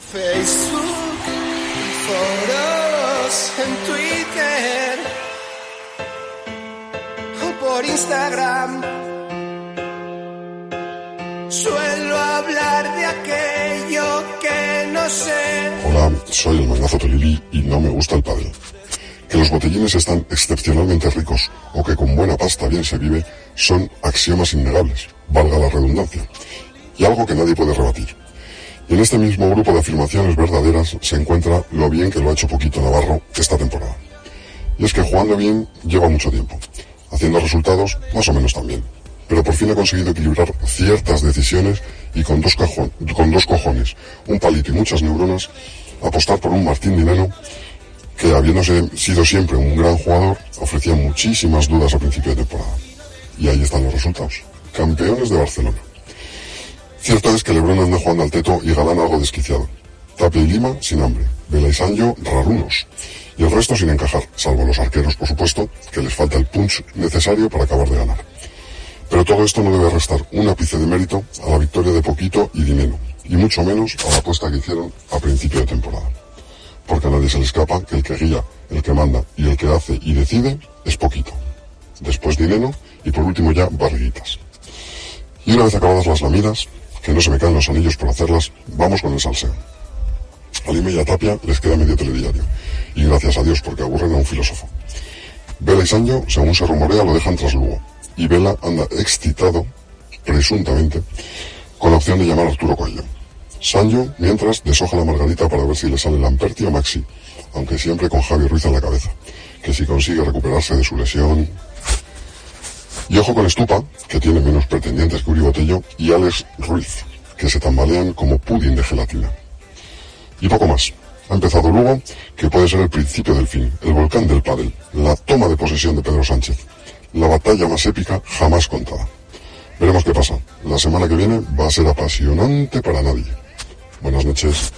Facebook, en foros, en Twitter o por Instagram. Suelo hablar de aquello que no sé. Hola, soy el magnazo Tolili y no me gusta el padre. Que los botellines están excepcionalmente ricos o que con buena pasta bien se vive son axiomas innegables, valga la redundancia, y algo que nadie puede rebatir. Y en este mismo grupo de afirmaciones verdaderas se encuentra lo bien que lo ha hecho Poquito Navarro esta temporada. Y es que jugando bien lleva mucho tiempo, haciendo resultados más o menos también. Pero por fin ha conseguido equilibrar ciertas decisiones y con dos, cojones, un palito y muchas neuronas, apostar por un Martín Dineno que habiéndose sido siempre un gran jugador, ofrecía muchísimas dudas a principio de temporada. Y ahí están los resultados. Campeones de Barcelona. Cierto es que Lebron anda jugando al teto y Galán algo desquiciado. Tapia y Lima sin hambre. Vela y Sancho rarunos. Y el resto sin encajar, salvo los arqueros, por supuesto, que les falta el punch necesario para acabar de ganar. Pero todo esto no debe restar un ápice de mérito a la victoria de Poquito y Dineno, y mucho menos a la apuesta que hicieron a principio de temporada. Porque a nadie se le escapa que el que guía, el que manda y el que hace y decide es Poquito. Después Dineno y por último ya Barriguitas. Y una vez acabadas las lamidas, que no se me caen los anillos por hacerlas, vamos con el salseo. A Lima y a Tapia les queda medio telediario, y gracias a Dios porque aburren a un filósofo. Vela y Sancho, según se rumorea, lo dejan tras Lugo, y Vela anda excitado, presuntamente, con la opción de llamar a Arturo Coelho. Sancho, mientras, deshoja la margarita para ver si le sale Lamperti o Maxi, aunque siempre con Javi Ruiz en la cabeza, que si consigue recuperarse de su lesión... Y ojo con Estupa, que tiene menos pretendientes que Uri Botello, y Alex Ruiz, que se tambalean como pudding de gelatina. Y poco más. Ha empezado Lugo, que puede ser el principio del fin, el volcán del pádel, la toma de posesión de Pedro Sánchez, la batalla más épica jamás contada. Veremos qué pasa. La semana que viene va a ser apasionante para nadie. Buenas noches.